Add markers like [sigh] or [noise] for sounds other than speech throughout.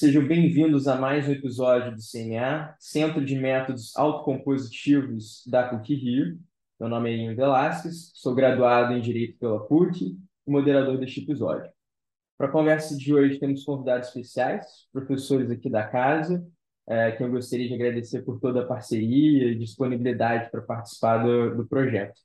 sejam bem-vindos a mais um episódio do CMA, Centro de Métodos Autocompositivos da PUC-Rio. Meu nome é Ian Velasquez, sou graduado em Direito pela PUC e moderador deste episódio. Para a conversa de hoje, temos convidados especiais, professores aqui da casa, é, que eu gostaria de agradecer por toda a parceria e disponibilidade para participar do, do projeto,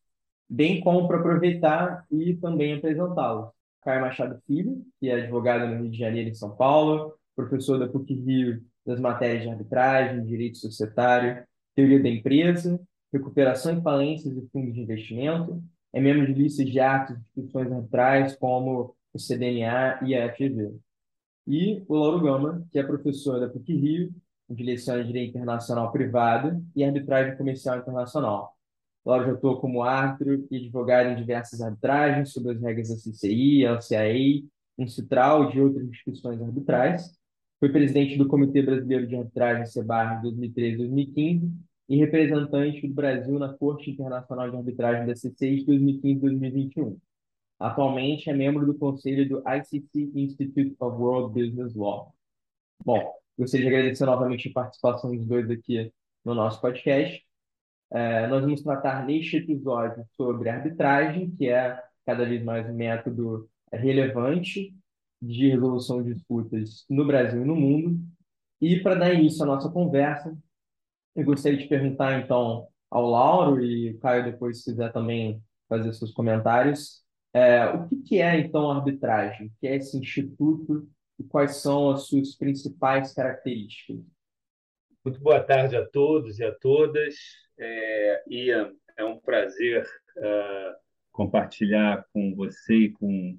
bem como para aproveitar e também apresentá-los. Caio Machado Filho, que é advogado no Rio de Janeiro e São Paulo, professor da PUC-Rio das matérias de arbitragem, direito societário, teoria da empresa, recuperação e falências e fundos de investimento, é membro de listas de atos de instituições arbitrais como o CDNA e a FGV. E o Lauro Gama, que é professor da PUC-Rio, onde leciona Direito Internacional Privado e Arbitragem Comercial Internacional. Lauro já atuou como árbitro e advogado em diversas arbitragens sobre as regras da CCI, LCAA, Uncitral e de outras instituições arbitrais. Foi presidente do Comitê Brasileiro de Arbitragem, CEBAR, de 2013 e 2015, e representante do Brasil na Corte Internacional de Arbitragem da CCI de 2015 e 2021. Atualmente é membro do conselho do ICC Institute of World Business Law. Bom, gostaria de agradecer novamente a participação dos dois aqui no nosso podcast. É, nós vamos tratar neste episódio sobre arbitragem, que é cada vez mais um método relevante de resolução de disputas no Brasil e no mundo. E para dar início à nossa conversa, eu gostaria de perguntar então ao Lauro e Caio depois se quiser também fazer seus comentários, é, o que, que é então a arbitragem? O que é esse instituto e quais são as suas principais características? Muito boa tarde a todos e a todas. É, Ian, é um prazer uh, compartilhar com você e com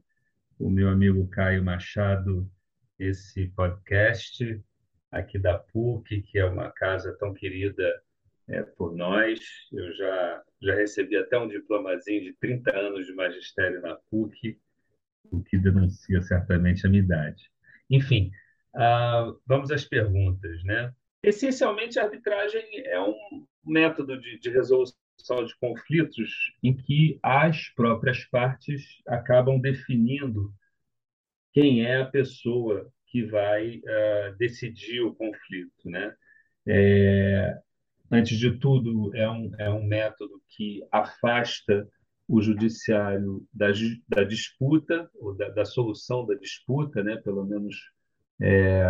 o meu amigo Caio Machado esse podcast aqui da PUC, que é uma casa tão querida é, por nós. Eu já, já recebi até um diplomazinho de 30 anos de magistério na PUC, o que denuncia certamente a minha idade. Enfim, uh, vamos às perguntas. Né? Essencialmente, a arbitragem é um método de, de resolução de conflitos em que as próprias partes acabam definindo quem é a pessoa que vai uh, decidir o conflito, né? É, antes de tudo, é um, é um método que afasta o judiciário da, da disputa, ou da, da, solução da disputa, né? pelo menos é,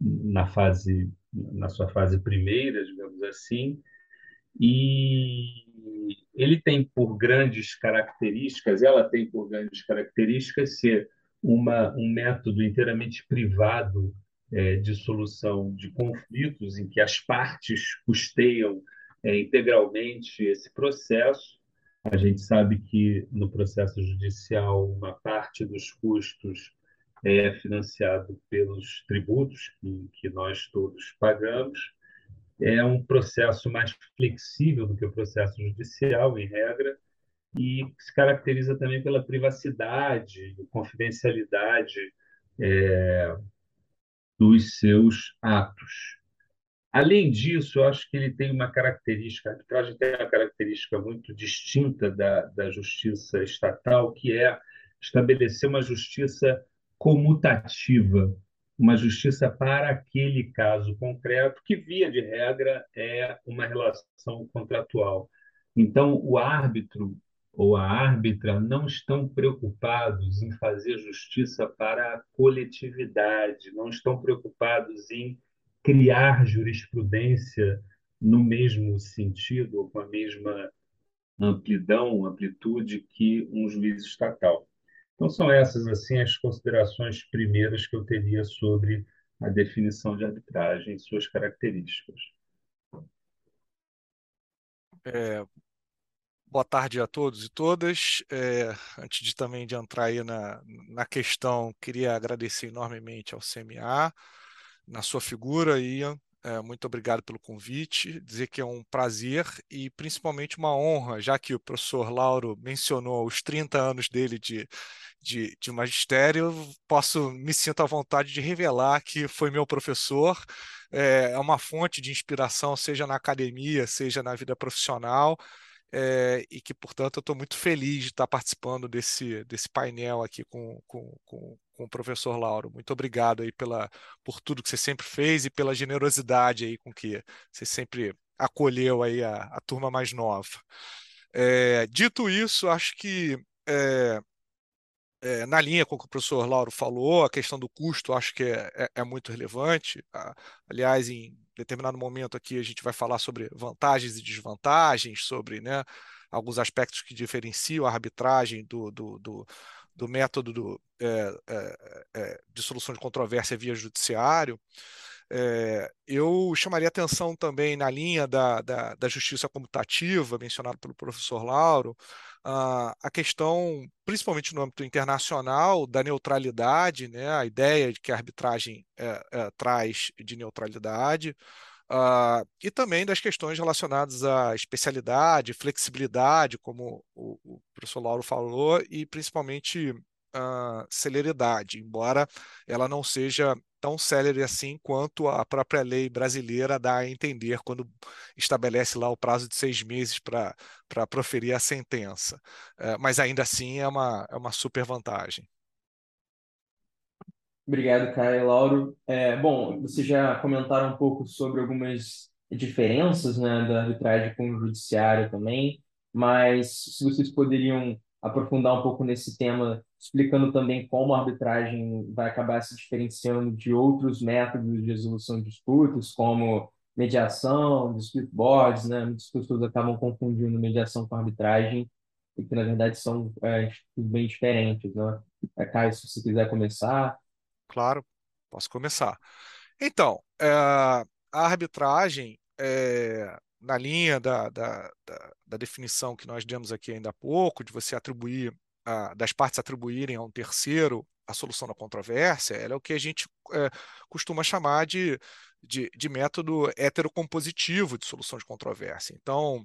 na, fase, na sua fase primeira, digamos assim, e ele tem por grandes características, ela tem por grandes características ser uma, um método inteiramente privado é, de solução de conflitos, em que as partes custeiam é, integralmente esse processo. A gente sabe que no processo judicial uma parte dos custos é financiado pelos tributos que, que nós todos pagamos. É um processo mais flexível do que o processo judicial, em regra, e se caracteriza também pela privacidade, confidencialidade é, dos seus atos. Além disso, eu acho que ele tem uma característica, a arbitragem tem uma característica muito distinta da, da justiça estatal, que é estabelecer uma justiça comutativa, uma justiça para aquele caso concreto, que, via de regra, é uma relação contratual. Então, o árbitro ou a árbitra não estão preocupados em fazer justiça para a coletividade, não estão preocupados em criar jurisprudência no mesmo sentido ou com a mesma amplidão, amplitude que um juiz estatal. Então são essas assim as considerações primeiras que eu teria sobre a definição de arbitragem e suas características. É, Boa tarde a todos e todas. É, antes de também de entrar aí na, na questão, queria agradecer enormemente ao CMA, na sua figura, Ian. É, muito obrigado pelo convite. Dizer que é um prazer e principalmente uma honra, já que o professor Lauro mencionou os 30 anos dele de, de, de magistério, posso me sinto à vontade de revelar que foi meu professor. É, é uma fonte de inspiração, seja na academia, seja na vida profissional é, e que, portanto, eu estou muito feliz de estar participando desse, desse painel aqui com, com, com, com, o professor Lauro. Muito obrigado aí pela, por tudo que você sempre fez e pela generosidade aí com que você sempre acolheu aí a, a turma mais nova. É, dito isso, acho que é, é, na linha com o que o professor Lauro falou, a questão do custo acho que é, é, é muito relevante. aliás, em determinado momento aqui a gente vai falar sobre vantagens e desvantagens, sobre né, alguns aspectos que diferenciam a arbitragem do, do, do, do método do, é, é, de solução de controvérsia via judiciário. É, eu chamaria atenção também na linha da, da, da justiça comutativa, mencionado pelo professor Lauro, a questão, principalmente no âmbito internacional, da neutralidade, né, a ideia de que a arbitragem é, é, traz de neutralidade, uh, e também das questões relacionadas à especialidade, flexibilidade, como o, o professor Lauro falou, e principalmente uh, celeridade, embora ela não seja tão célere assim quanto a própria lei brasileira dá a entender quando estabelece lá o prazo de seis meses para proferir a sentença. Uh, mas ainda assim é uma, é uma super vantagem. Obrigado, Caio e Lauro. É, bom, vocês já comentaram um pouco sobre algumas diferenças né, da arbitragem com o judiciário também, mas se vocês poderiam aprofundar um pouco nesse tema, explicando também como a arbitragem vai acabar se diferenciando de outros métodos de resolução de disputas, como mediação, dispute boards, né? Muitas pessoas acabam confundindo mediação com arbitragem, e que na verdade são é, bem diferentes, né? É, Caio, se você quiser começar. Claro, posso começar. Então, é, a arbitragem é, na linha da, da, da, da, definição que nós demos aqui ainda há pouco, de você atribuir, a, das partes atribuírem a um terceiro a solução da controvérsia, ela é o que a gente é, costuma chamar de, de, de, método heterocompositivo de solução de controvérsia. Então,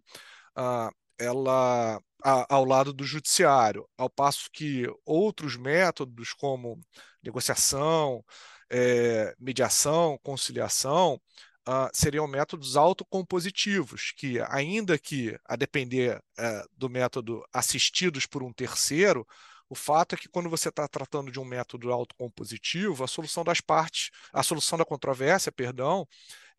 a, ela a, ao lado do judiciário, ao passo que outros métodos como negociação, é, mediação, conciliação, uh, seriam métodos autocompositivos, que, ainda que a depender uh, do método assistidos por um terceiro, o fato é que quando você está tratando de um método autocompositivo, a solução das partes, a solução da controvérsia, perdão,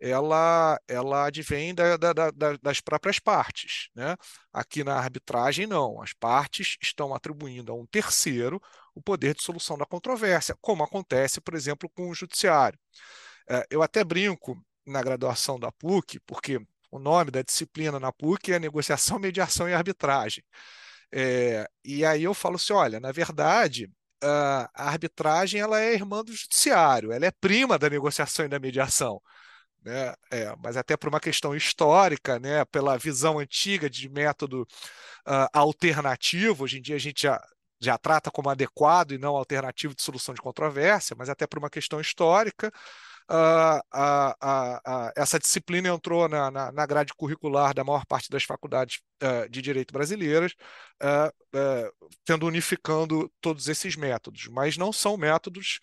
ela, ela advém da, da, da, das próprias partes. Né? Aqui na arbitragem, não. As partes estão atribuindo a um terceiro o poder de solução da controvérsia, como acontece, por exemplo, com o judiciário. É, eu até brinco na graduação da PUC, porque o nome da disciplina na PUC é negociação, [laughs] mediação e arbitragem. É, e aí eu falo assim, olha, na verdade, a arbitragem ela é irmã do judiciário, ela é prima da negociação e da mediação. Né? É, mas até por uma questão histórica, né? pela visão antiga de método uh, alternativo, hoje em dia a gente já, já trata como adequado e não alternativo de solução de controvérsia, mas até por uma questão histórica, uh, uh, essa disciplina entrou na, na, na, grade curricular da maior parte das faculdades uh, de direito brasileiras, tendo unificando todos esses métodos, mas não são métodos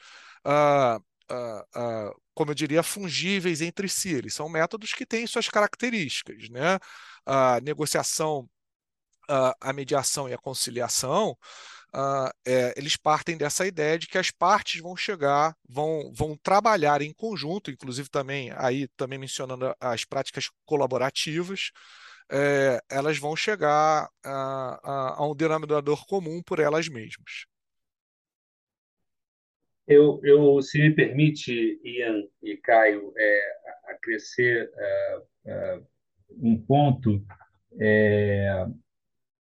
como eu diria, fungíveis entre si. Eles são métodos que têm suas características. Né? A negociação, a mediação e a conciliação uh, é, eles partem dessa ideia de que as partes vão chegar, vão, vão trabalhar em conjunto, inclusive também aí também mencionando as práticas colaborativas, é, elas vão chegar a, a, a, um denominador comum por elas mesmas. Eu, eu se me permite, Ian e Caio, é, acrescer é, é, um ponto, é,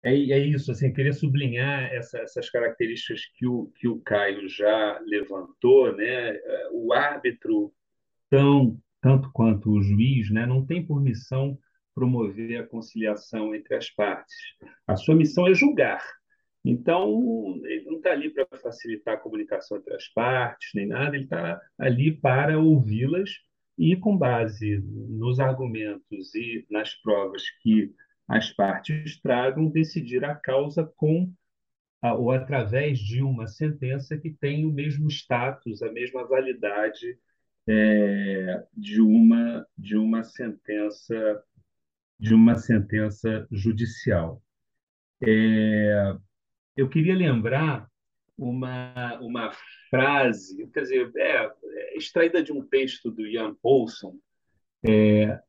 é, é isso, assim, queria sublinhar essa, essas características que o, que o Caio já levantou, né? É, o árbitro, tão, tanto quanto o juiz, né, não tem por missão promover a conciliação entre as partes. A sua missão é julgar. Então, ele não está ali para facilitar a comunicação entre as partes, nem nada, ele está ali para ouvi-las e, com base nos argumentos e nas provas que as partes tragam, decidir a causa com ou através de uma sentença que tem o mesmo status, a mesma validade é, de uma de uma sentença de uma sentença judicial. É, eu queria lembrar uma, uma frase, quer dizer, é, é extraída de um texto do Ian Paulson, é,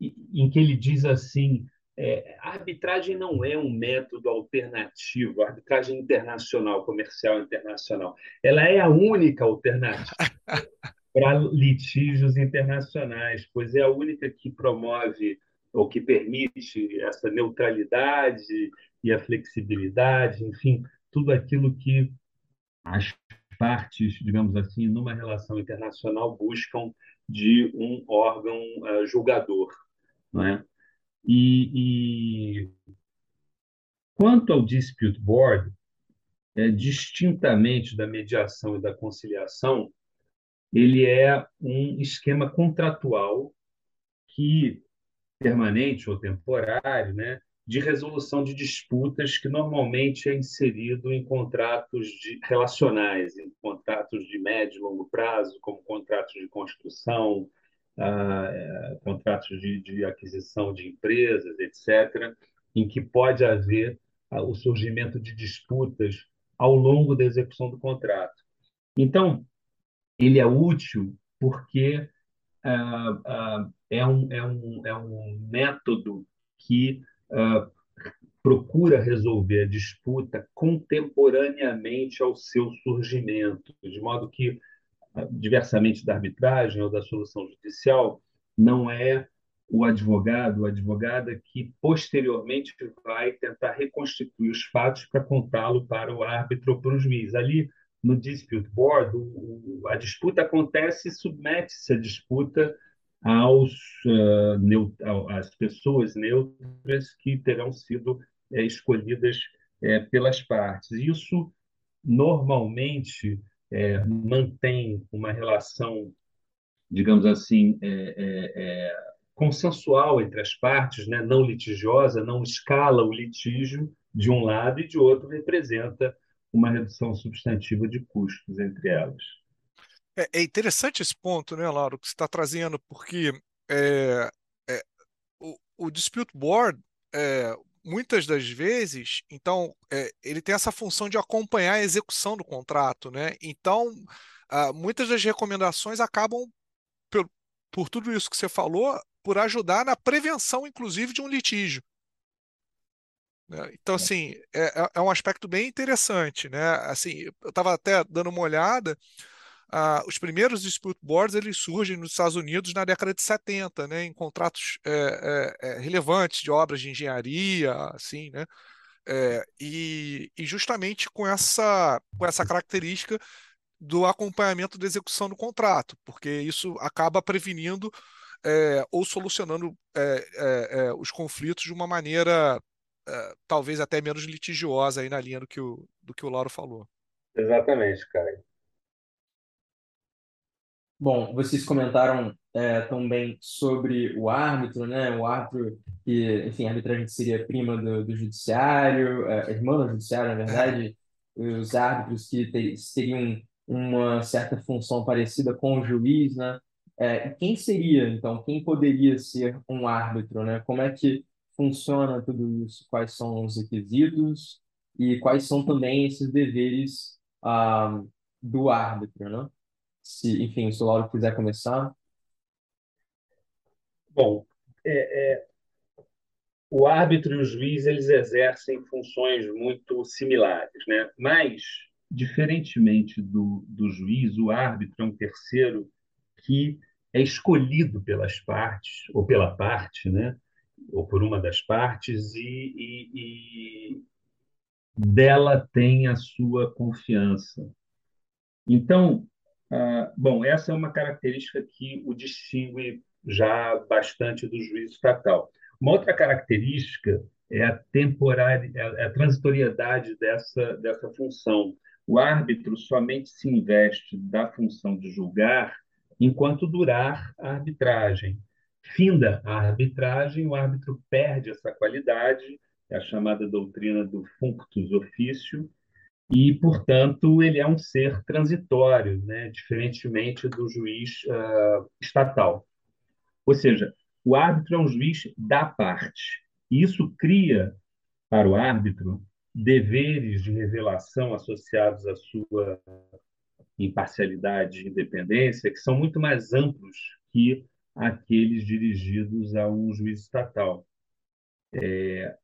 em que ele diz assim: é, a arbitragem não é um método alternativo, a arbitragem internacional, comercial internacional, ela é a única alternativa [laughs] para litígios internacionais, pois é a única que promove ou que permite essa neutralidade e a flexibilidade, enfim, tudo aquilo que as partes, digamos assim, numa relação internacional buscam de um órgão uh, julgador, não é? E, e, quanto ao dispute board, é, distintamente da mediação e da conciliação, ele é um esquema contratual que permanente ou temporário, né, de resolução de disputas que normalmente é inserido em contratos de, relacionais, em contratos de médio e longo prazo, como contratos de construção, ah, é, contratos de, de, aquisição de empresas, etc., em que pode haver ah, o surgimento de disputas ao longo da execução do contrato. Então, ele é útil porque ah, ah, é, um, é, um, é um método que procura resolver a disputa contemporaneamente ao seu surgimento, de modo que, diversamente da arbitragem ou da solução judicial, não é o advogado ou advogada que posteriormente vai tentar reconstituir os fatos para contá-lo para o árbitro ou para o juiz. Ali, no dispute board, o, a disputa acontece e submete-se a disputa aos uh, às pessoas neutras que terão sido é, escolhidas é, pelas partes. Isso normalmente é, mantém uma relação, digamos assim, consensual entre as partes, né? não litigiosa, não escala o litígio de um lado e de outro representa uma redução substantiva de custos entre elas. É, é interessante esse ponto, né, Lauro, que você está trazendo, porque é, é, o, o, dispute board, é, muitas das vezes, então, é, ele tem essa função de acompanhar a execução do contrato, né? Então, ah, muitas das recomendações acabam, por, por tudo isso que você falou, por ajudar na prevenção, inclusive, de um litígio. Né? Então, assim, é, é, é um aspecto bem interessante, né? Assim, eu estava até dando uma olhada, os primeiros dispute boards eles surgem nos Estados Unidos na década de 70, né, em contratos é, é, relevantes de obras de engenharia, assim, né, é, e, e, justamente com essa, com essa característica do acompanhamento da execução do contrato, porque isso acaba prevenindo ou solucionando os conflitos de uma maneira talvez até menos litigiosa aí na linha do que o, do que o Lauro falou. Exatamente, cara. Bom, vocês comentaram é, também sobre o árbitro, né? O árbitro que, enfim, a arbitragem seria prima do, do judiciário, é, irmã do judiciário, na verdade, os árbitros que ter, teriam uma certa função parecida com o juiz, né? É, quem seria, então, quem poderia ser um árbitro, né? Como é que funciona tudo isso? Quais são os requisitos e quais são também esses deveres ah, do árbitro, né? Se, enfim, se o Lauro quiser começar. Bom, é, é, o árbitro e o juiz eles exercem funções muito similares, né? Mas, diferentemente do, do juiz, o árbitro é um terceiro que é escolhido pelas partes ou pela parte, né? Ou por uma das partes e, e, e dela tem a sua confiança. Então, ah, bom, essa é uma característica que o distingue já bastante do juízo estatal. Uma outra característica é a temporária, é a transitoriedade dessa, dessa função. O árbitro somente se investe da função de julgar enquanto durar a arbitragem. Finda a arbitragem, o árbitro perde essa qualidade, é a chamada doutrina do functus officio, e, portanto, ele é um ser transitório, né? diferentemente do juiz uh, estatal. Ou seja, o árbitro é um juiz da parte. E isso cria para o árbitro deveres de revelação associados à sua imparcialidade e independência que são muito mais amplos que aqueles dirigidos a um juiz estatal. É,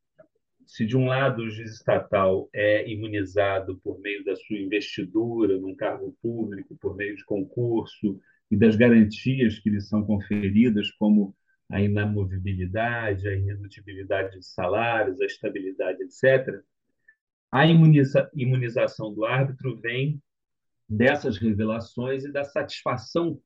se de um lado o juiz estatal é imunizado por meio da sua investidura num cargo público, por meio de concurso e das garantias que lhe são conferidas, como a inamovibilidade, a irredutibilidade de salários, a estabilidade, etc., a imuniza imunização do árbitro vem dessas revelações e da satisfação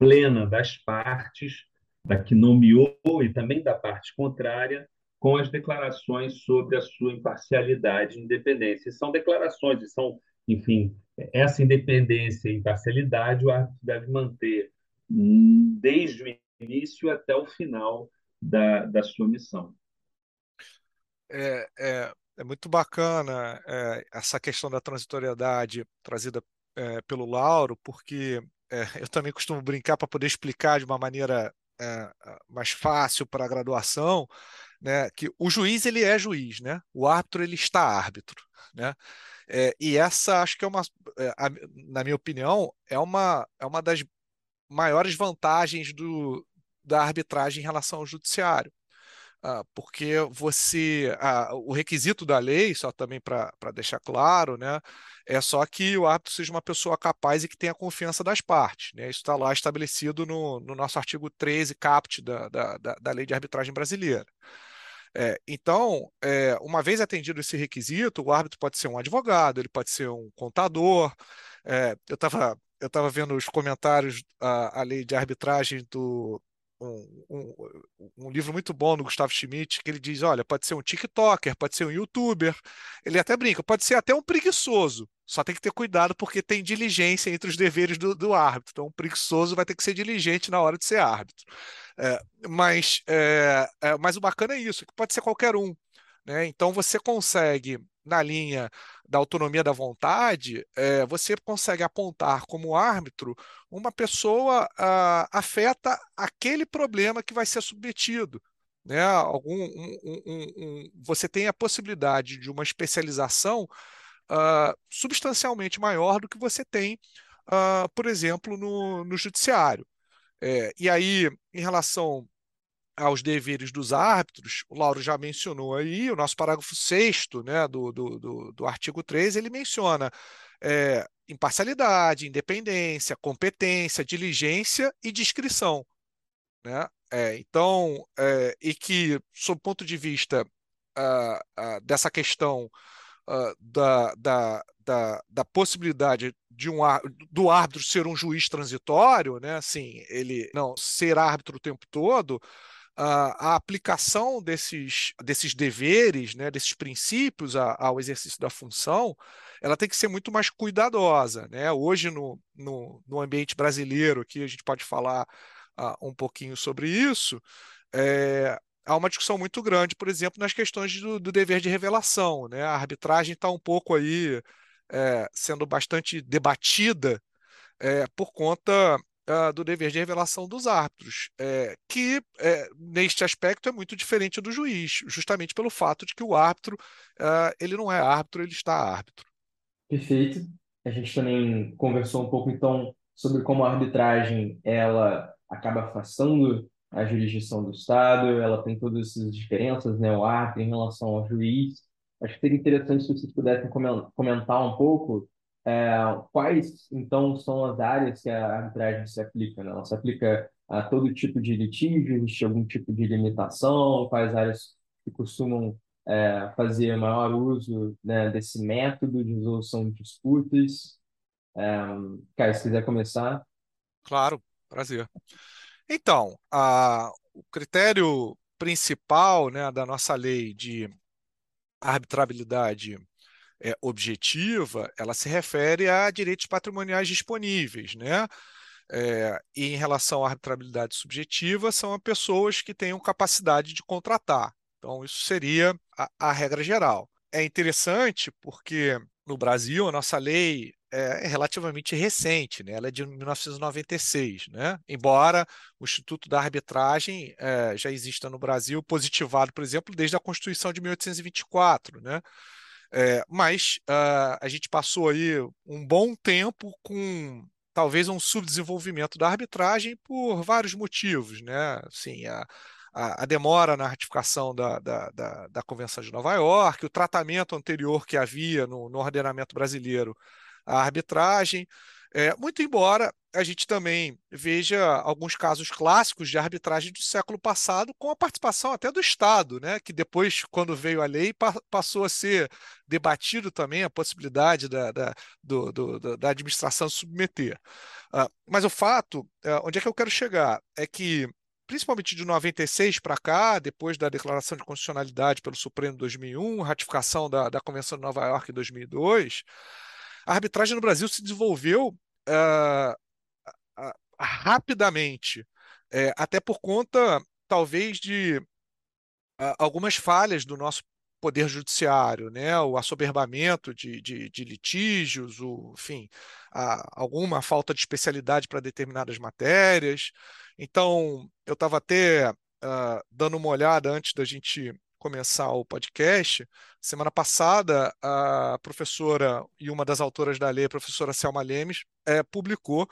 plena das partes, da que nomeou e também da parte contrária, com as declarações sobre a sua imparcialidade e independência. São declarações, são, enfim, essa independência e imparcialidade o árbitro deve manter desde o início até o final da, da sua missão. É, é, é muito bacana é, essa questão da transitoriedade trazida é, pelo Lauro, porque é, [laughs] eu também costumo brincar para poder explicar de uma maneira é, mais fácil para a graduação, né, que o juiz ele é juiz, né? O árbitro ele está árbitro, né? É, e essa acho que é uma, é, a, na minha opinião, é uma, é uma das maiores vantagens do, da arbitragem em relação ao judiciário. Ah, porque você, ah, o requisito da lei, só também para deixar claro, né, é só que o árbitro seja uma pessoa capaz e que tenha confiança das partes. Né? Isso está lá estabelecido no, no, nosso artigo 13, caput da, da, da Lei de Arbitragem Brasileira. É, então, é, uma vez atendido esse requisito, o árbitro pode ser um advogado, ele pode ser um contador. É, eu estava eu estava vendo os comentários à, à lei de arbitragem do, um, um, um, livro muito bom do Gustavo Schmidt, que ele diz: olha, pode ser um TikToker, pode ser um YouTuber. Ele até brinca, pode ser até um preguiçoso. Só tem que ter cuidado porque tem diligência entre os deveres do, do árbitro. Então, um preguiçoso vai ter que ser diligente na hora de ser árbitro. É, mas, é, é, mas o bacana é isso, que pode ser qualquer um. Né? Então, você consegue, na linha da autonomia da vontade, é, você consegue apontar como árbitro uma pessoa ah, afeta aquele problema que vai ser submetido. Né? Algum, um, um, um, você tem a possibilidade de uma especialização ah, substancialmente maior do que você tem, ah, por exemplo, no, no judiciário. É, e aí, em relação aos deveres dos árbitros, o Lauro já mencionou aí, o nosso parágrafo 6 né, do, do, do, do artigo 3, ele menciona é, imparcialidade, independência, competência, diligência e discrição. Né? É, então, é, e que, sob o ponto de vista uh, uh, dessa questão uh, da, da, da, da, possibilidade de um, do árbitro ser um juiz transitório, né? assim, ele não ser árbitro o tempo todo, a, aplicação desses, desses deveres, né, desses princípios ao exercício da função, ela tem que ser muito mais cuidadosa. Né? Hoje, no, no, no ambiente brasileiro, aqui a gente pode falar uh, um pouquinho sobre isso, é, há uma discussão muito grande, por exemplo, nas questões do, do dever de revelação. Né? A arbitragem está um pouco aí é, sendo bastante debatida é, por conta uh, do dever de revelação dos árbitros, é, que é, neste aspecto é muito diferente do juiz, justamente pelo fato de que o árbitro uh, ele não é árbitro, ele está árbitro. Perfeito. A gente também conversou um pouco então sobre como a arbitragem ela acaba afastando a jurisdição do Estado, ela tem todas essas diferenças, né, o árbitro em relação ao juiz. Acho que seria interessante se vocês pudessem comentar um pouco é, quais, então, são as áreas que a arbitragem se aplica? Né? Ela se aplica a todo tipo de litígio? Existe algum tipo de limitação? Quais áreas que costumam é, fazer maior uso né, desse método de resolução de disputas? É, Caio, se quiser começar. Claro, prazer. Então, a, o critério principal né, da nossa lei de arbitrabilidade é, objetiva, ela se refere a direitos patrimoniais disponíveis, né? É, e em relação à arbitrabilidade subjetiva, são pessoas que tenham capacidade de contratar. Então, isso seria a, a regra geral. É interessante porque no Brasil a nossa lei é, relativamente recente, né? ela é de 1996, né? embora o Instituto da Arbitragem é, já exista no Brasil, positivado, por exemplo, desde a Constituição de 1824. Né? É, mas uh, a gente passou aí um bom tempo com talvez um subdesenvolvimento da arbitragem por vários motivos, né? Assim, a, a, a demora na ratificação da, da, da, da, Convenção de Nova York, o tratamento anterior que havia no, no ordenamento brasileiro à arbitragem, é, muito embora a gente também veja alguns casos clássicos de arbitragem do século passado, com a participação até do Estado, né, que depois, quando veio a lei, pa passou a ser debatido também a possibilidade da, da, do, do, da administração submeter. Uh, mas o fato, uh, onde é que eu quero chegar? É que principalmente de 96 para cá, depois da declaração de constitucionalidade pelo Supremo em 2001, ratificação da, da Convenção de Nova York em 2002, a arbitragem no Brasil se desenvolveu uh, rapidamente, uh, até por conta, talvez, de algumas falhas do nosso poder judiciário, né? o assoberbamento de, de, de litígios, o, enfim, a, alguma falta de especialidade para determinadas matérias. Então, eu estava até uh, dando uma olhada antes da gente começar o podcast. Semana passada, a professora e uma das autoras da lei, a professora Selma Lemes, é, publicou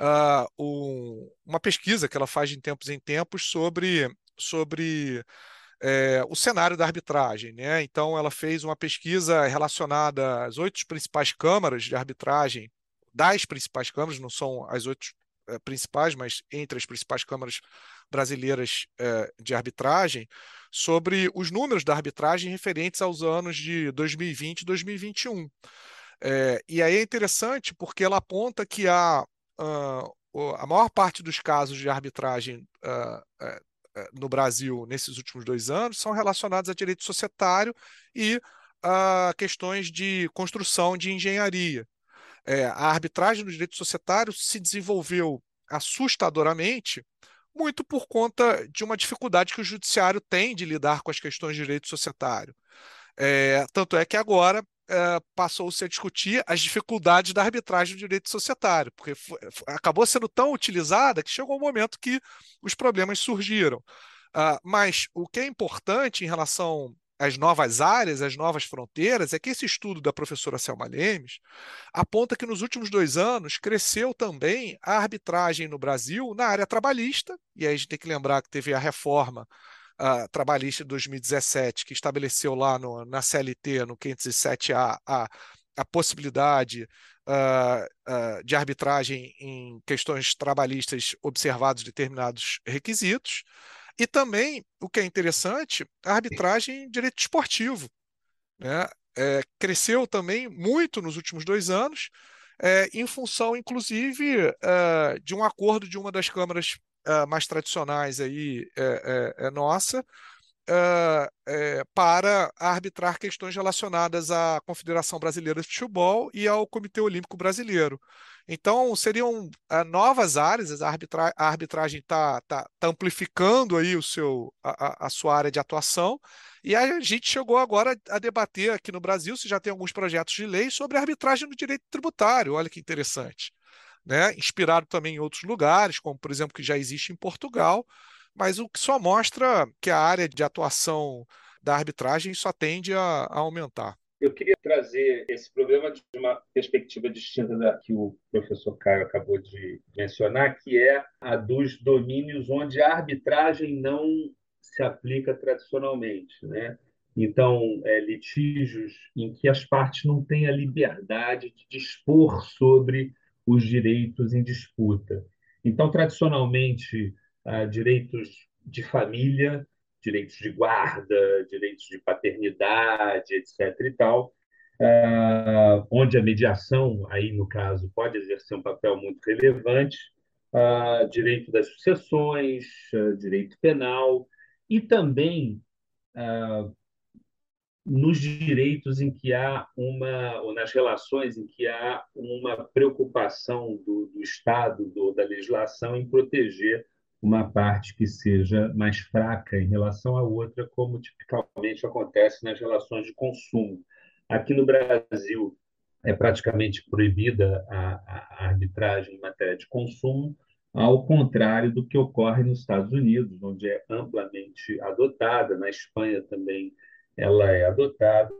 uh, um, uma pesquisa que ela faz de tempos em tempos sobre, sobre é, o cenário da arbitragem. Né? Então, ela fez uma pesquisa relacionada às oito principais câmaras de arbitragem, das principais câmaras, não são as oito eh, principais, mas entre as principais câmaras brasileiras eh, de arbitragem, sobre os números da arbitragem referentes aos anos de 2020 e 2021. É, e aí é interessante porque ela aponta que a, uh, a maior parte dos casos de arbitragem uh, no Brasil nesses últimos dois anos são relacionados a direito societário e a questões de construção de engenharia é, a arbitragem no direito societário se desenvolveu assustadoramente, muito por conta de uma dificuldade que o judiciário tem de lidar com as questões de direito societário. É, tanto é que agora é, passou-se a discutir as dificuldades da arbitragem no direito societário, porque foi, acabou sendo tão utilizada que chegou um momento que os problemas surgiram. Uh, mas o que é importante em relação as novas áreas, as novas fronteiras, é que esse estudo da professora Selma Lemes aponta que nos últimos dois anos cresceu também a arbitragem no Brasil na área trabalhista, e aí a gente tem que lembrar que teve a reforma uh, trabalhista de 2017, que estabeleceu lá no, na CLT, no 507A, a, a possibilidade uh, uh, de arbitragem em questões trabalhistas observados determinados requisitos. E também, o que é interessante, a arbitragem em direito esportivo. Né? É, cresceu também muito nos últimos dois anos, é, em função, inclusive, é, de um acordo de uma das câmaras é, mais tradicionais aí, é, é, nossa, para arbitrar questões relacionadas à Confederação Brasileira de Futebol e ao Comitê Olímpico Brasileiro. Então, seriam uh, novas áreas, a, arbitra a arbitragem está tá, tá amplificando aí o seu, a, a, sua área de atuação, e a gente chegou agora a debater aqui no Brasil, se já tem alguns projetos de lei sobre arbitragem no direito tributário, olha que interessante. Né? Inspirado também em outros lugares, como por exemplo que já existe em Portugal, mas o que só mostra que a área de atuação da arbitragem só tende a, a aumentar. Eu queria trazer esse problema de uma perspectiva distinta da que o professor Caio acabou de mencionar, que é a dos domínios onde a arbitragem não se aplica tradicionalmente, né? Então, é, litígios em que as partes não têm a liberdade de dispor sobre os direitos em disputa. Então, tradicionalmente, ah, direitos de família direitos de guarda, direitos de paternidade, etc. e tal, uh, onde a mediação, aí no caso, pode exercer um papel muito relevante, uh, direito das sucessões, direito penal e também nos direitos em que há uma, ou nas relações em que há uma preocupação do, do Estado, do, da legislação em proteger uma parte que seja mais fraca em relação à outra, como tipicamente acontece nas relações de consumo. Aqui no Brasil, é praticamente proibida a, a arbitragem em matéria de consumo, ao contrário do que ocorre nos Estados Unidos, onde é amplamente adotada, na Espanha também ela é adotada,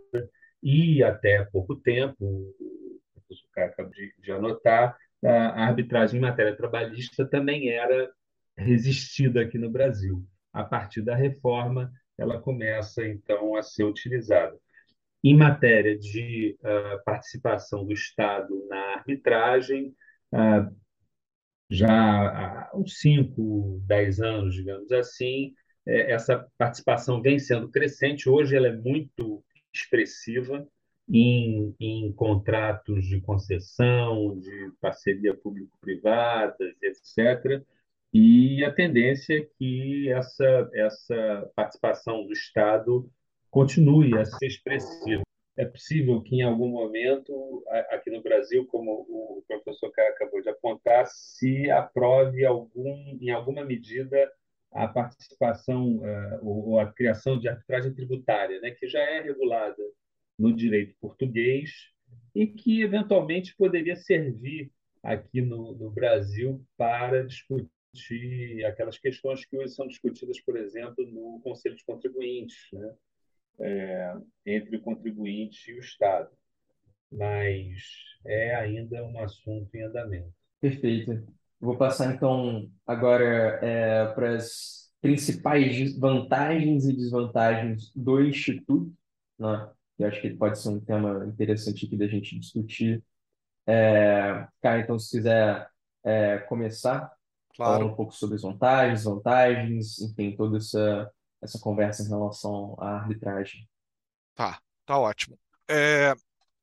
e até pouco tempo, o professor Caio acabou de, de anotar, a arbitragem em matéria trabalhista também era resistida aqui no Brasil. A partir da reforma, ela começa, então, a ser utilizada. Em matéria de uh, participação do Estado na arbitragem, uh, já há uns 5, 10 anos, digamos assim, essa participação vem sendo crescente. Hoje ela é muito expressiva em, em contratos de concessão, de parceria público-privadas, etc. E a tendência é que essa, essa participação do Estado continue a ser expressiva. É possível que, em algum momento, aqui no Brasil, como o professor Caio acabou de apontar, se aprove algum, em alguma medida a participação uh, ou a criação de arbitragem tributária, né, que já é regulada no direito português e que, eventualmente, poderia servir aqui no, no Brasil para discutir aquelas questões que hoje são discutidas, por exemplo, no Conselho de Contribuintes, né? é, entre o contribuinte e o Estado. Mas é ainda um assunto em andamento. Perfeito. Vou passar então agora é, para as principais vantagens e desvantagens do Instituto, né? Eu acho que pode ser um tema interessante aqui da gente discutir. É, Cara, então, se quiser é, começar Claro. falando um pouco sobre as vantagens, vantagens, enfim, toda essa, essa conversa em relação à arbitragem. Tá, tá ótimo. É,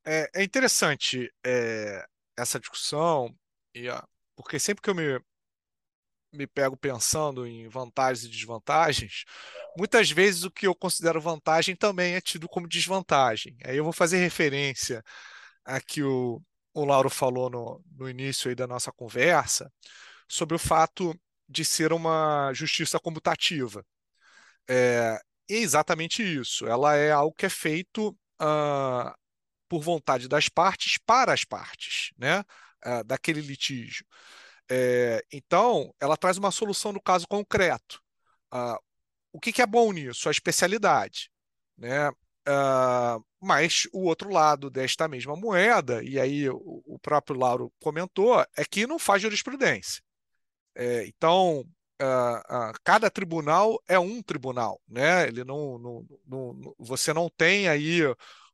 é, é interessante é, essa discussão, e, ó, porque sempre que eu me, me pego pensando em vantagens e desvantagens, muitas vezes o que eu considero vantagem também é tido como desvantagem. Aí eu vou fazer referência a que o, o Lauro falou no, no início aí da nossa conversa, sobre o fato de ser uma justiça comutativa. É, é exatamente isso. Ela é algo que é feito uh, por vontade das partes para as partes, né? Uh, daquele litígio. É, então, ela traz uma solução no caso concreto. Uh, o que, que, é bom nisso? A especialidade. Né? mas o outro lado desta mesma moeda, e aí o, o próprio Lauro comentou, é que não faz jurisprudência. É, então, uh, uh, cada tribunal é um tribunal, né? Ele não, não, não, você não tem aí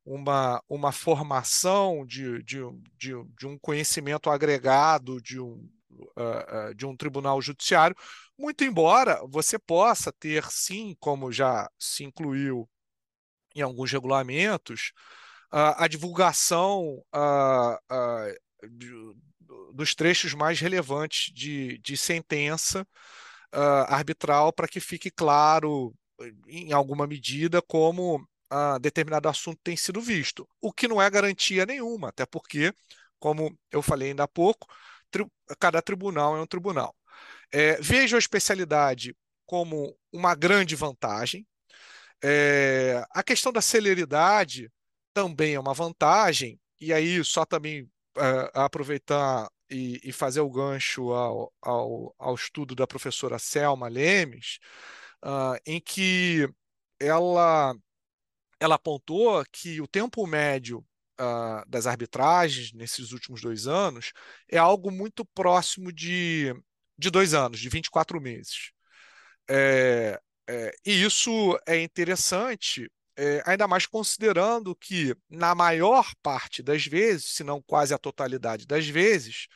uma, uma formação de, de, de, de um conhecimento agregado de um, uh, de um tribunal judiciário, muito embora você possa ter, sim, como já se incluiu em alguns regulamentos, a divulgação dos trechos mais relevantes de, de sentença arbitral para que fique claro, em alguma medida, como uh, determinado assunto tem sido visto, o que não é garantia nenhuma, até porque, como eu falei ainda há pouco, tri cada tribunal é um tribunal. É, vejo a especialidade como uma grande vantagem. É, a questão da celeridade também é uma vantagem, e aí só também uh, aproveitar e, e fazer o gancho ao, ao, ao, estudo da professora Selma Lemes, uh, em que ela, ela apontou que o tempo médio uh, das arbitragens nesses últimos dois anos é algo muito próximo de, de dois anos, de 24 meses. É, é, e isso é interessante é, ainda mais considerando que, na maior parte das vezes, se não quase a totalidade das vezes,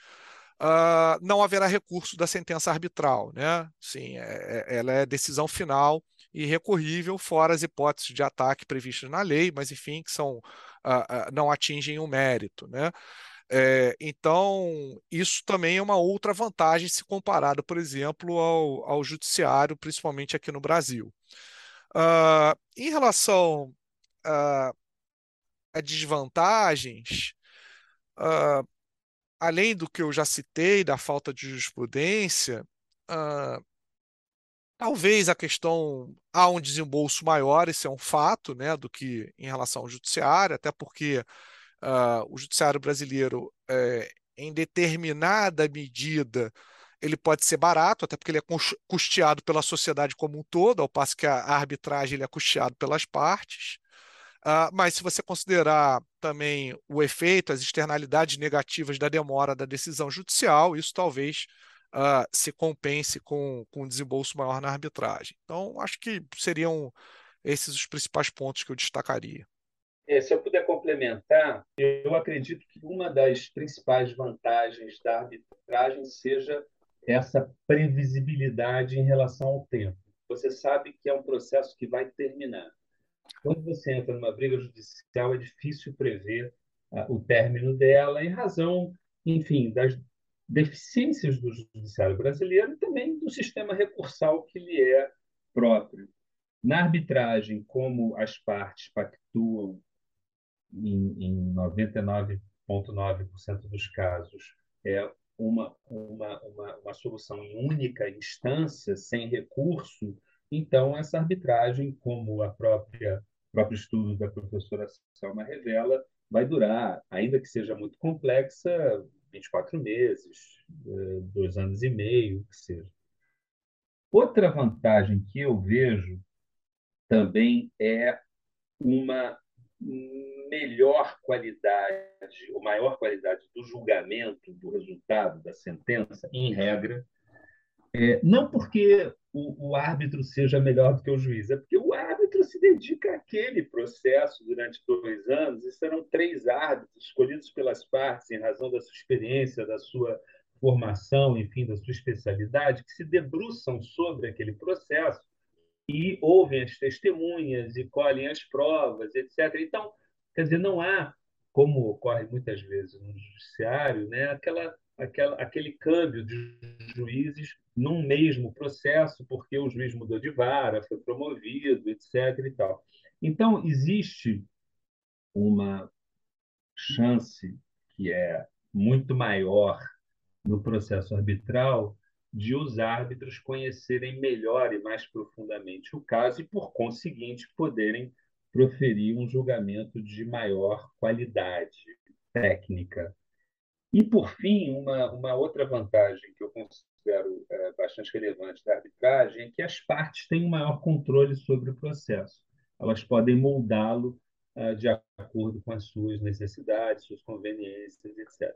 uh, não haverá recurso da sentença arbitral. Né? Sim, é, é, ela é decisão final e recorrível, fora as hipóteses de ataque previstas na lei, mas, enfim, que são, uh, uh, não atingem o mérito. Né? É, então, isso também é uma outra vantagem se comparado, por exemplo, ao, ao judiciário, principalmente aqui no Brasil. Uh, em relação uh, a desvantagens, uh, além do que eu já citei, da falta de jurisprudência, talvez a questão há um desembolso maior, isso é um fato, né, do que em relação ao judiciário, até porque uh, o judiciário brasileiro, é, em determinada medida, ele pode ser barato, até porque ele é custeado pela sociedade como um todo, ao passo que a arbitragem ele é custeado pelas partes. Uh, mas se você considerar também o efeito, as externalidades negativas da demora da decisão judicial, isso talvez uh, se compense com, com um desembolso maior na arbitragem. Então, acho que seriam esses os principais pontos que eu destacaria. É, se eu puder complementar, eu acredito que uma das principais vantagens da arbitragem seja essa previsibilidade em relação ao tempo. Você sabe que é um processo que vai terminar. Quando você entra numa briga judicial, é difícil prever uh, o término dela, em razão, enfim, das deficiências do judiciário brasileiro e também do sistema recursal que lhe é próprio. Na arbitragem, como as partes pactuam em, em 99,9% dos casos, é uma, uma, uma, uma solução em única instância, sem recurso, então essa arbitragem, como a própria próprio estudo da professora Selma revela, vai durar, ainda que seja muito complexa, 24 meses, eh, dois anos e meio, que seja. Outra vantagem que eu vejo também é uma melhor qualidade, ou maior qualidade do julgamento, do resultado da sentença, em regra, é, não porque o, o, árbitro seja melhor do que o juiz, é porque o árbitro se dedica àquele processo durante dois anos, e serão três árbitros escolhidos pelas partes em razão da sua experiência, da sua formação, enfim, da sua especialidade, que se debruçam sobre aquele processo e ouvem as testemunhas e colhem as provas, etc. Então, quer dizer, não há, como ocorre muitas vezes no judiciário, né, aquela, aquela, aquele câmbio de juízes num mesmo processo, porque o juiz mudou de vara, foi promovido, etc. E tal. Então, existe uma chance que é muito maior no processo arbitral de os árbitros conhecerem melhor e mais profundamente o caso e, por conseguinte, poderem proferir um julgamento de maior qualidade técnica. E, por fim, uma, uma outra vantagem que eu considero é, bastante relevante da arbitragem é que as partes têm um maior controle sobre o processo. Elas podem moldá-lo é, de acordo com as suas necessidades, suas conveniências, etc.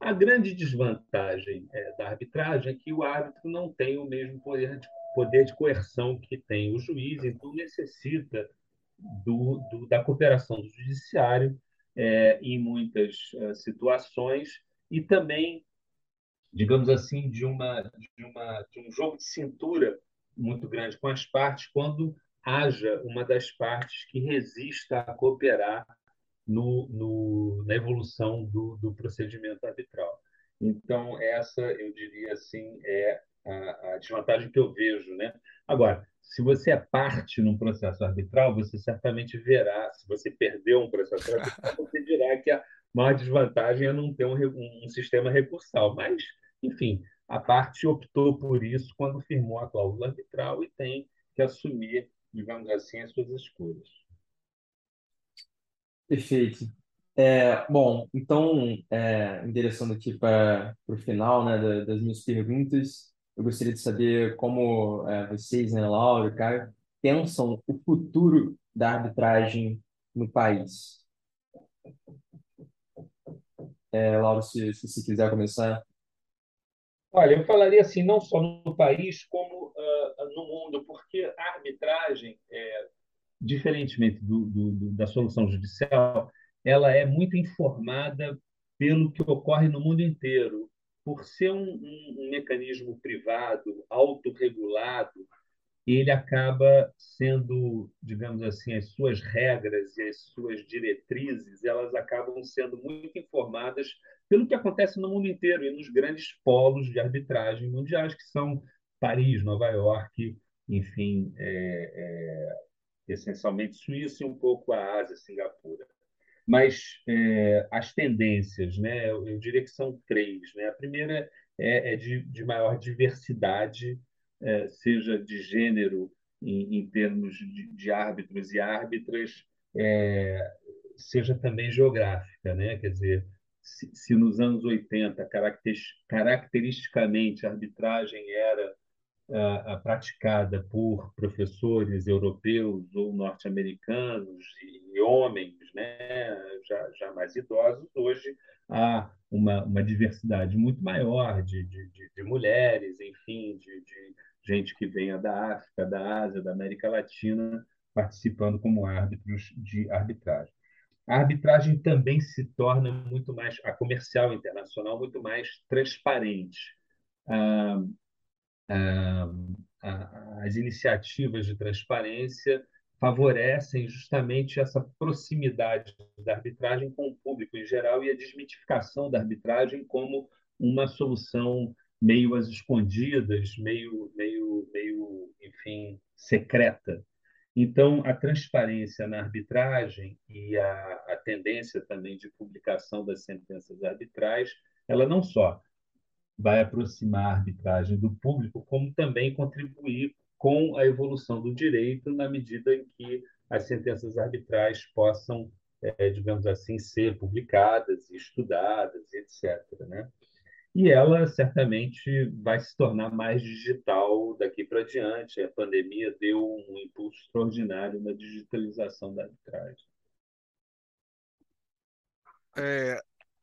A grande desvantagem é, da arbitragem é que o árbitro não tem o mesmo poder de, poder de coerção que tem o juiz, então necessita do, do, da cooperação do judiciário é, em muitas uh, situações e também, digamos assim, de, uma, de, uma, de um jogo de cintura muito grande com as partes quando haja uma das partes que resista a cooperar no, no, na evolução do, do, procedimento arbitral. Então, essa, eu diria assim, é a, a, desvantagem que eu vejo. Né? Agora, se você é parte num processo arbitral, você certamente verá, se você perdeu um processo [laughs] arbitral, você dirá que a maior desvantagem é não ter um, um, sistema recursal. Mas, enfim, a parte optou por isso quando firmou a cláusula arbitral e tem que assumir, digamos assim, as suas escolhas. Perfeito. É, bom, então, é, endereçando aqui para o final né, das minhas perguntas, eu gostaria de saber como é, vocês, né, Laura e Caio, pensam o futuro da arbitragem no país. É, Laura, se, se quiser começar. Olha, eu falaria assim, não só no país, como uh, no mundo, porque a arbitragem, é, diferentemente do, do, da solução judicial, ela é muito informada pelo que ocorre no mundo inteiro. Por ser um, um, um mecanismo privado, autorregulado, ele acaba sendo, digamos assim, as suas regras e as suas diretrizes, elas acabam sendo muito informadas pelo que acontece no mundo inteiro e nos grandes polos de arbitragem mundiais, que são Paris, Nova York, enfim, é, é, essencialmente Suíça e um pouco a Ásia, Singapura. Mas é, as tendências, né, eu, diria que são três. Né? A primeira é, é de, de, maior diversidade, é, seja de gênero, em, em termos de, de, árbitros e árbitras, é, seja também geográfica, né? Quer dizer, se, se nos anos 80 caracteristicamente a arbitragem era praticada por professores europeus ou norte-americanos e homens, né, já, já mais idosos, hoje há uma, uma diversidade muito maior de, de, de, de mulheres, enfim, de gente que venha da África, da Ásia, da América Latina, participando como árbitros de arbitragem. A arbitragem também se torna muito mais, a comercial internacional, muito mais transparente. Ah, as iniciativas de transparência favorecem justamente essa proximidade da arbitragem com o público em geral e a desmitificação da arbitragem como uma solução meio às escondidas, meio, meio, meio, enfim, secreta. Então, a transparência na arbitragem e a, a tendência também de publicação das sentenças arbitrais, ela não só vai aproximar a arbitragem do público, como também contribuir com a evolução do direito na medida em que as sentenças arbitrais possam, é, digamos assim, ser publicadas, estudadas, etc. Né? E ela certamente vai se tornar mais digital daqui para diante. A pandemia deu um impulso extraordinário na digitalização da arbitragem. É,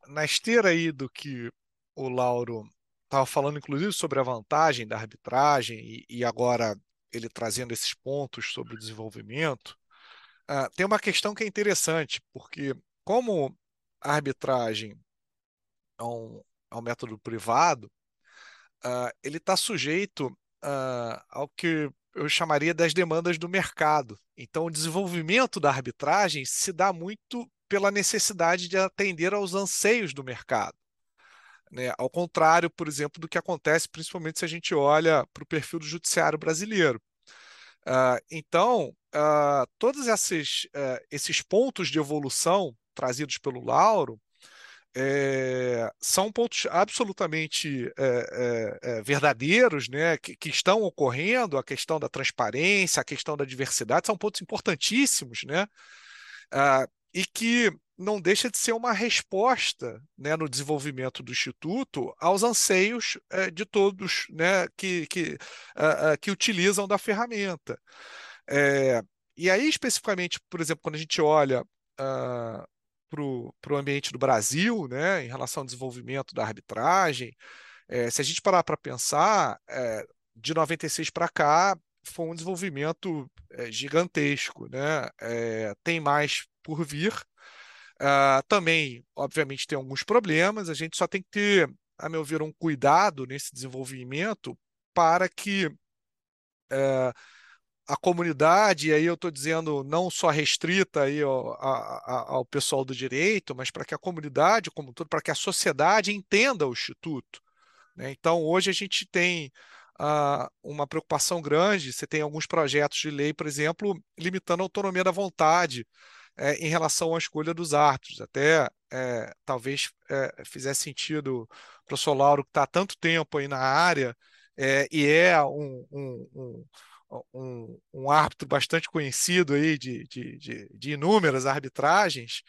na esteira aí do que o Lauro estava falando inclusive sobre a vantagem da arbitragem e, e, agora ele trazendo esses pontos sobre o desenvolvimento, uh, tem uma questão que é interessante, porque como a arbitragem é um, um método privado, uh, ele está sujeito uh, ao que eu chamaria das demandas do mercado. Então, o desenvolvimento da arbitragem se dá muito pela necessidade de atender aos anseios do mercado. Né? Ao contrário, por exemplo, do que acontece principalmente se a gente olha para o perfil do judiciário brasileiro. Uh, então, uh, todos esses, uh, esses pontos de evolução trazidos pelo Lauro é, são pontos absolutamente é, é, verdadeiros, né, que, que, estão ocorrendo, a questão da transparência, a questão da diversidade, são pontos importantíssimos, né, e que não deixa de ser uma resposta né, no desenvolvimento do Instituto aos anseios de todos né, que, que, uh, uh, que utilizam da ferramenta. E aí, especificamente, por exemplo, quando a gente olha uh, para o ambiente do Brasil, né, em relação ao desenvolvimento da arbitragem, é, se a gente parar para pensar, é, de 96 para cá, foi um desenvolvimento é, gigantesco. Né? Tem mais por vir, Uh, também, obviamente, tem alguns problemas, a gente só tem que ter, a meu ver, um cuidado nesse desenvolvimento para que a comunidade, e aí eu estou dizendo não só restrita aí ao, ao pessoal do direito, mas para que a comunidade, como todo, para que a sociedade entenda o Instituto. Né? Então, hoje a gente tem uh, uma preocupação grande, você tem alguns projetos de lei, por exemplo, limitando a autonomia da vontade é, em relação à escolha dos árbitros. Até é, talvez é, fizesse sentido para o professor Lauro, que está há tanto tempo aí na área é, e é um, um, um, um, árbitro bastante conhecido aí de, de, de, de inúmeras arbitragens,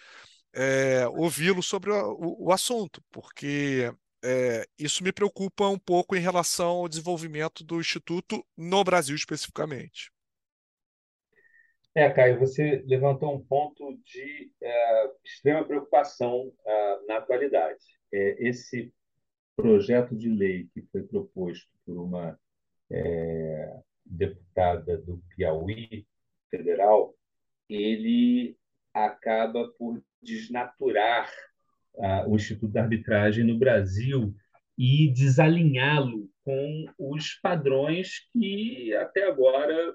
é, ouvi-lo sobre o, o, assunto, porque é, isso me preocupa um pouco em relação ao desenvolvimento do Instituto no Brasil especificamente. É, Caio, você levantou um ponto de é, extrema preocupação na atualidade. É, esse projeto de lei que foi proposto por uma é, deputada do Piauí federal, ele acaba por desnaturar o Instituto da Arbitragem no Brasil e desalinhá-lo com os padrões que até agora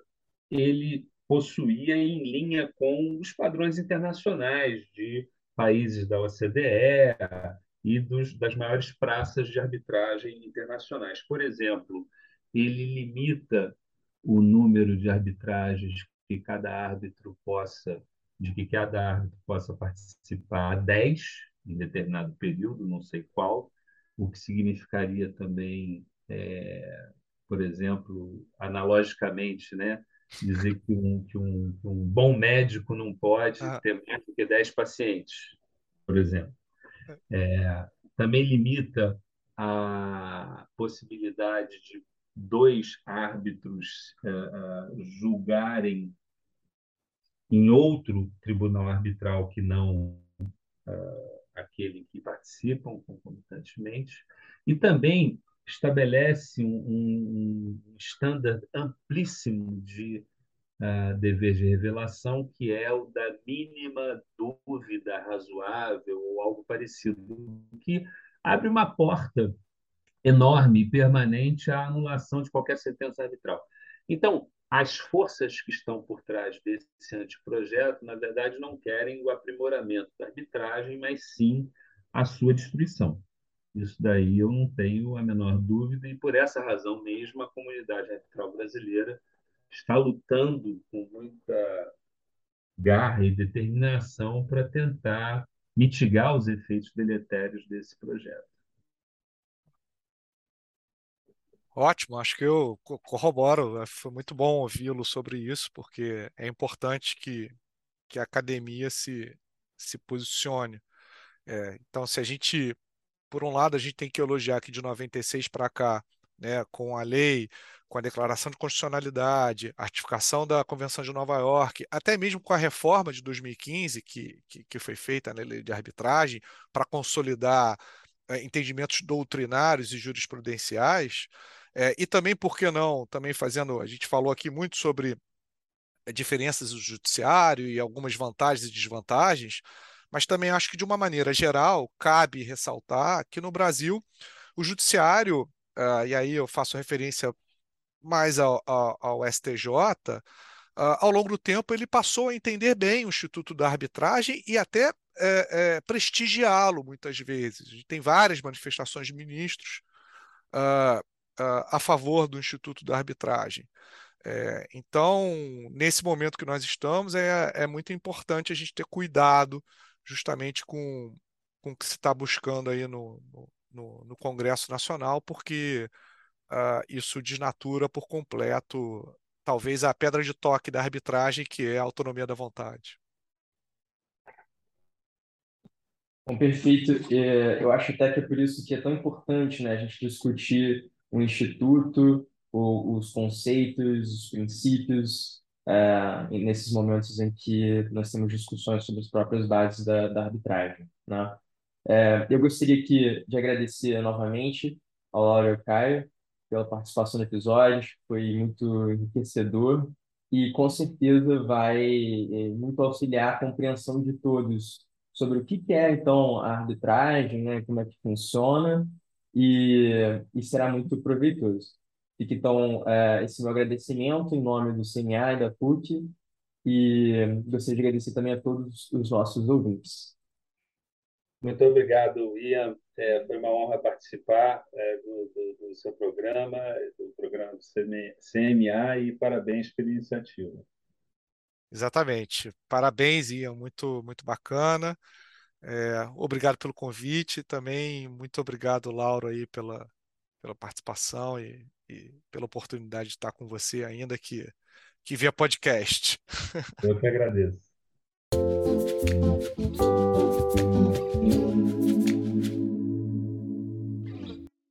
ele possuía em linha com os padrões internacionais de países da OCDE e dos, das maiores praças de arbitragem internacionais. Por exemplo, ele limita o número de arbitragens que cada árbitro possa, de que cada árbitro possa participar a 10 em determinado período, não sei qual, o que significaria também, é, por exemplo, analogicamente, né, dizer que um, que um, que um bom médico não pode ah. ter mais do que 10 pacientes, por exemplo. É, também limita a possibilidade de dois árbitros uh, uh, julgarem em outro tribunal arbitral que não uh, aquele que participam concomitantemente, e também estabelece um, um estándar amplíssimo de uh, dever de revelação, que é o da mínima dúvida razoável ou algo parecido, que abre uma porta enorme e permanente à anulação de qualquer sentença arbitral. Então, as forças que estão por trás desse anteprojeto, na verdade, não querem o aprimoramento da arbitragem, mas sim a sua destruição. Isso daí eu não tenho a menor dúvida, e por essa razão mesmo a comunidade arbitral brasileira está lutando com muita garra e determinação para tentar mitigar os efeitos deletérios desse projeto. Ótimo, acho que eu corroboro. Foi muito bom ouvi-lo sobre isso, porque é importante que, que a academia se, se posicione. É, então, se a gente, por um lado, a gente tem que elogiar que de 96 para cá, né, com a lei, com a declaração de constitucionalidade, a ratificação da Convenção de Nova York, até mesmo com a reforma de 2015 que, que, que foi feita na lei de arbitragem para consolidar é, entendimentos doutrinários e jurisprudenciais, é, e também, por que não, também fazendo, a gente falou aqui muito sobre é, diferenças do judiciário e algumas vantagens e desvantagens, mas também acho que, de uma maneira geral, cabe ressaltar que no Brasil o judiciário, uh, e aí eu faço referência mais ao, ao, ao STJ, uh, ah, ao longo do tempo ele passou a entender bem o Instituto da Arbitragem e até é, é, prestigiá-lo muitas vezes. Tem várias manifestações de ministros uh, a favor do Instituto da Arbitragem. É, então, nesse momento que nós estamos, é, é muito importante a gente ter cuidado justamente com, com o que se está buscando aí no, no, no, Congresso Nacional, porque uh, isso desnatura por completo, talvez, a pedra de toque da arbitragem, que é a autonomia da vontade. Bom, perfeito. É, eu acho até que é por isso que é tão importante né, a gente discutir o instituto, o, os conceitos, os princípios, é, nesses momentos em que nós temos discussões sobre as próprias bases da, da arbitragem. Né? É, eu gostaria aqui de agradecer novamente ao Laura e ao Caio pela participação no episódio, foi muito enriquecedor e com certeza vai é, muito auxiliar a compreensão de todos sobre o que é então a arbitragem, né, como é que funciona e, e será muito proveitoso. Fica então é, esse meu agradecimento em nome do CNA e da PUC e gostaria de agradecer também a todos os nossos ouvintes. Muito obrigado, Ian. É, foi uma honra participar é, do, do, do, seu programa, do programa do CMA e parabéns pela iniciativa. Exatamente. Parabéns, Ian. Muito, muito bacana. É, obrigado pelo convite, também muito obrigado, Lauro, aí pela, pela participação e, e pela oportunidade de estar com você, ainda que, que via podcast. Eu que agradeço. [laughs]